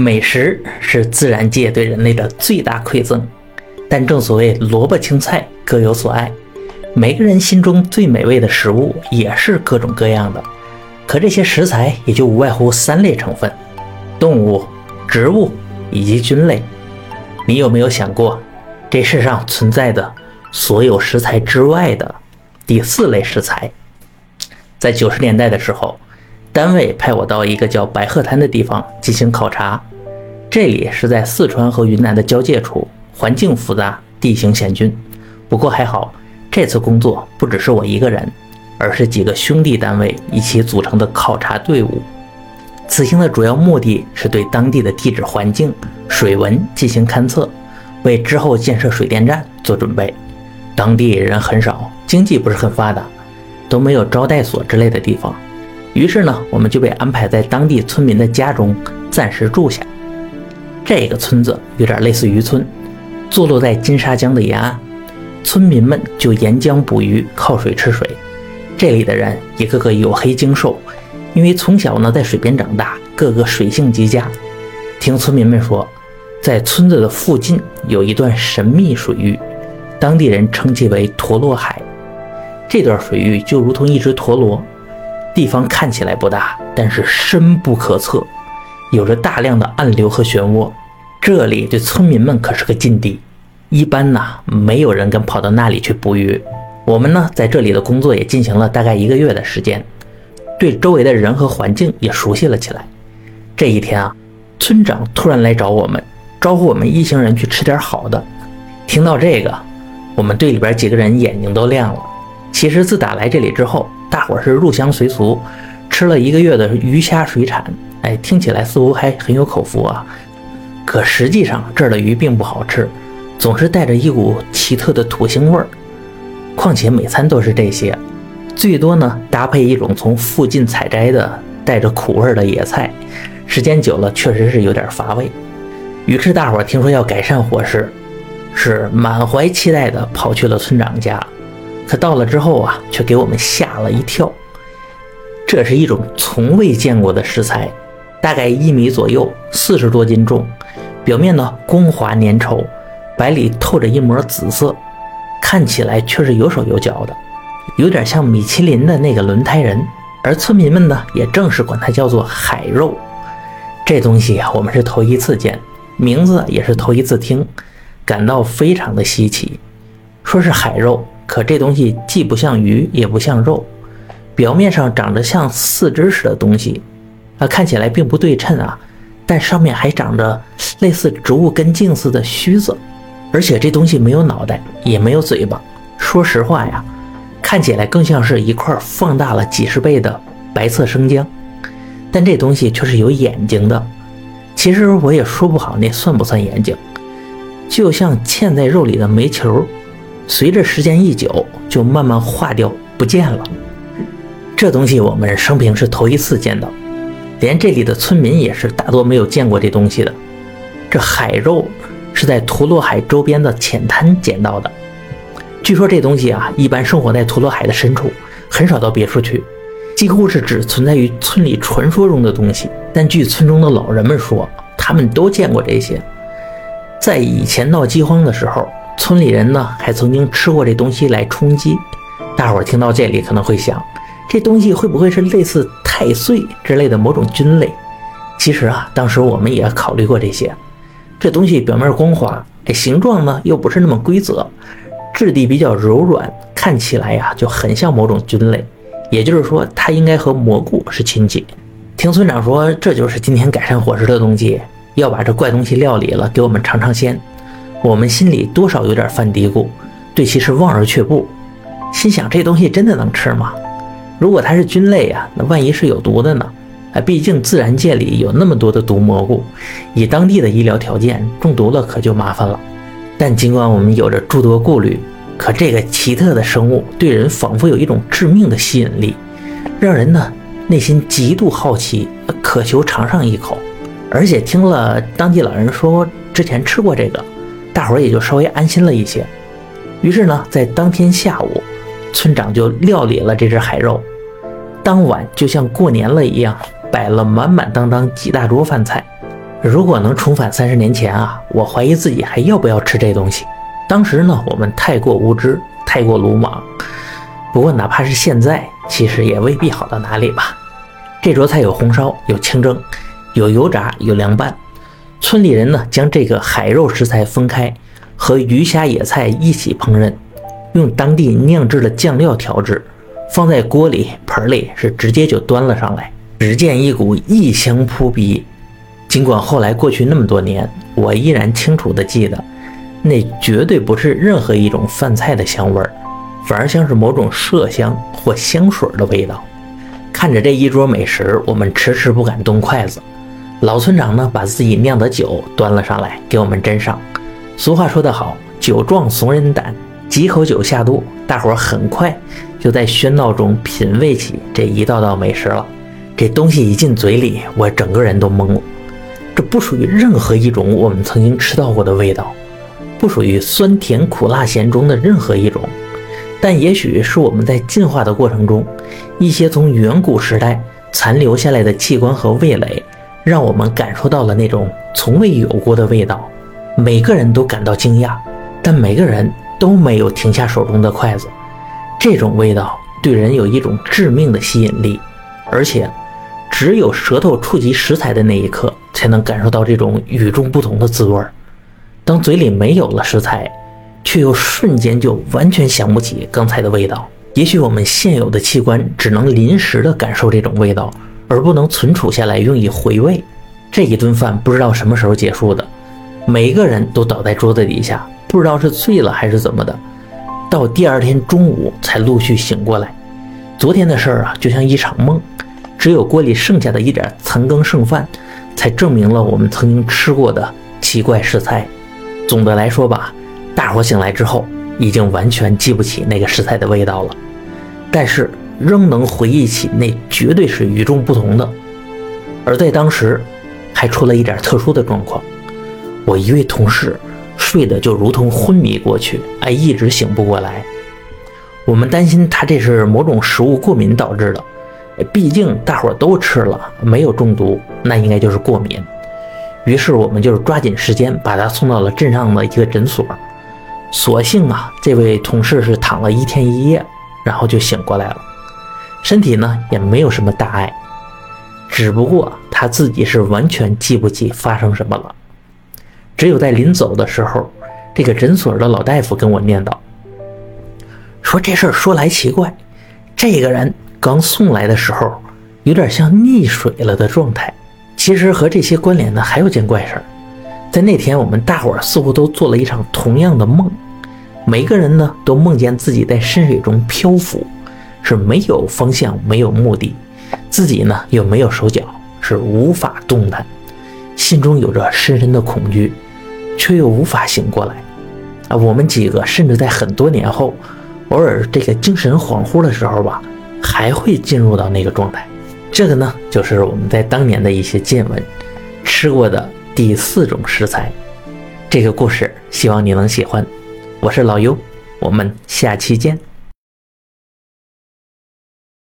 美食是自然界对人类的最大馈赠，但正所谓萝卜青菜各有所爱，每个人心中最美味的食物也是各种各样的。可这些食材也就无外乎三类成分：动物、植物以及菌类。你有没有想过，这世上存在的所有食材之外的第四类食材？在九十年代的时候。单位派我到一个叫白鹤滩的地方进行考察，这里是在四川和云南的交界处，环境复杂，地形险峻。不过还好，这次工作不只是我一个人，而是几个兄弟单位一起组成的考察队伍。此行的主要目的是对当地的地质环境、水文进行勘测，为之后建设水电站做准备。当地人很少，经济不是很发达，都没有招待所之类的地方。于是呢，我们就被安排在当地村民的家中暂时住下。这个村子有点类似渔村，坐落在金沙江的沿岸，村民们就沿江捕鱼，靠水吃水。这里的人一个个黝黑精瘦，因为从小呢在水边长大，个个水性极佳。听村民们说，在村子的附近有一段神秘水域，当地人称其为陀螺海。这段水域就如同一只陀螺。地方看起来不大，但是深不可测，有着大量的暗流和漩涡。这里对村民们可是个禁地，一般呢没有人敢跑到那里去捕鱼。我们呢在这里的工作也进行了大概一个月的时间，对周围的人和环境也熟悉了起来。这一天啊，村长突然来找我们，招呼我们一行人去吃点好的。听到这个，我们队里边几个人眼睛都亮了。其实自打来这里之后，大伙是入乡随俗，吃了一个月的鱼虾水产，哎，听起来似乎还很有口福啊。可实际上这儿的鱼并不好吃，总是带着一股奇特的土腥味儿。况且每餐都是这些，最多呢搭配一种从附近采摘的带着苦味的野菜，时间久了确实是有点乏味。于是大伙听说要改善伙食，是满怀期待的跑去了村长家。可到了之后啊，却给我们吓了一跳。这是一种从未见过的食材，大概一米左右，四十多斤重，表面呢光滑粘稠，白里透着一抹紫色，看起来却是有手有脚的，有点像米其林的那个轮胎人。而村民们呢，也正是管它叫做海肉。这东西啊，我们是头一次见，名字也是头一次听，感到非常的稀奇。说是海肉。可这东西既不像鱼，也不像肉，表面上长着像四肢似的东西，啊，看起来并不对称啊，但上面还长着类似植物根茎似的须子，而且这东西没有脑袋，也没有嘴巴。说实话呀，看起来更像是一块放大了几十倍的白色生姜，但这东西却是有眼睛的。其实我也说不好那算不算眼睛，就像嵌在肉里的煤球。随着时间一久，就慢慢化掉不见了。这东西我们生平是头一次见到，连这里的村民也是大多没有见过这东西的。这海肉是在陀螺海周边的浅滩捡到的。据说这东西啊，一般生活在陀螺海的深处，很少到别处去，几乎是只存在于村里传说中的东西。但据村中的老人们说，他们都见过这些。在以前闹饥荒的时候。村里人呢，还曾经吃过这东西来充饥。大伙儿听到这里可能会想，这东西会不会是类似太岁之类的某种菌类？其实啊，当时我们也考虑过这些。这东西表面光滑，哎，形状呢又不是那么规则，质地比较柔软，看起来呀就很像某种菌类。也就是说，它应该和蘑菇是亲戚。听村长说，这就是今天改善伙食的东西，要把这怪东西料理了，给我们尝尝鲜。我们心里多少有点犯嘀咕，对其是望而却步，心想这东西真的能吃吗？如果它是菌类啊，那万一是有毒的呢？啊，毕竟自然界里有那么多的毒蘑菇，以当地的医疗条件，中毒了可就麻烦了。但尽管我们有着诸多顾虑，可这个奇特的生物对人仿佛有一种致命的吸引力，让人呢内心极度好奇，渴求尝上一口。而且听了当地老人说，之前吃过这个。大伙儿也就稍微安心了一些。于是呢，在当天下午，村长就料理了这只海肉。当晚就像过年了一样，摆了满满当当几大桌饭菜。如果能重返三十年前啊，我怀疑自己还要不要吃这东西。当时呢，我们太过无知，太过鲁莽。不过哪怕是现在，其实也未必好到哪里吧。这桌菜有红烧，有清蒸，有油炸，有凉拌。村里人呢，将这个海肉食材分开，和鱼虾野菜一起烹饪，用当地酿制的酱料调制，放在锅里盆里，是直接就端了上来。只见一股异香扑鼻。尽管后来过去那么多年，我依然清楚地记得，那绝对不是任何一种饭菜的香味儿，反而像是某种麝香或香水的味道。看着这一桌美食，我们迟迟不敢动筷子。老村长呢，把自己酿的酒端了上来，给我们斟上。俗话说得好，酒壮怂人胆，几口酒下肚，大伙儿很快就在喧闹中品味起这一道道美食了。这东西一进嘴里，我整个人都懵了。这不属于任何一种我们曾经吃到过的味道，不属于酸甜苦辣咸中的任何一种，但也许是我们在进化的过程中，一些从远古时代残留下来的器官和味蕾，让我们感受到了那种从未有过的味道。每个人都感到惊讶，但每个人都没有停下手中的筷子。这种味道对人有一种致命的吸引力，而且只有舌头触及食材的那一刻。才能感受到这种与众不同的滋味。当嘴里没有了食材，却又瞬间就完全想不起刚才的味道。也许我们现有的器官只能临时的感受这种味道，而不能存储下来用以回味。这一顿饭不知道什么时候结束的，每个人都倒在桌子底下，不知道是醉了还是怎么的，到第二天中午才陆续醒过来。昨天的事儿啊，就像一场梦，只有锅里剩下的一点残羹剩饭。才证明了我们曾经吃过的奇怪食材。总的来说吧，大伙醒来之后已经完全记不起那个食材的味道了，但是仍能回忆起那绝对是与众不同的。而在当时，还出了一点特殊的状况：我一位同事睡得就如同昏迷过去，哎，一直醒不过来。我们担心他这是某种食物过敏导致的。毕竟大伙都吃了，没有中毒，那应该就是过敏。于是我们就是抓紧时间把他送到了镇上的一个诊所。所幸啊，这位同事是躺了一天一夜，然后就醒过来了，身体呢也没有什么大碍，只不过他自己是完全记不起发生什么了。只有在临走的时候，这个诊所的老大夫跟我念叨，说这事儿说来奇怪，这个人。刚送来的时候，有点像溺水了的状态。其实和这些关联的还有件怪事儿，在那天我们大伙儿似乎都做了一场同样的梦，每个人呢都梦见自己在深水中漂浮，是没有方向、没有目的，自己呢又没有手脚，是无法动弹，心中有着深深的恐惧，却又无法醒过来。啊，我们几个甚至在很多年后，偶尔这个精神恍惚的时候吧。还会进入到那个状态，这个呢，就是我们在当年的一些见闻，吃过的第四种食材。这个故事希望你能喜欢，我是老尤，我们下期见。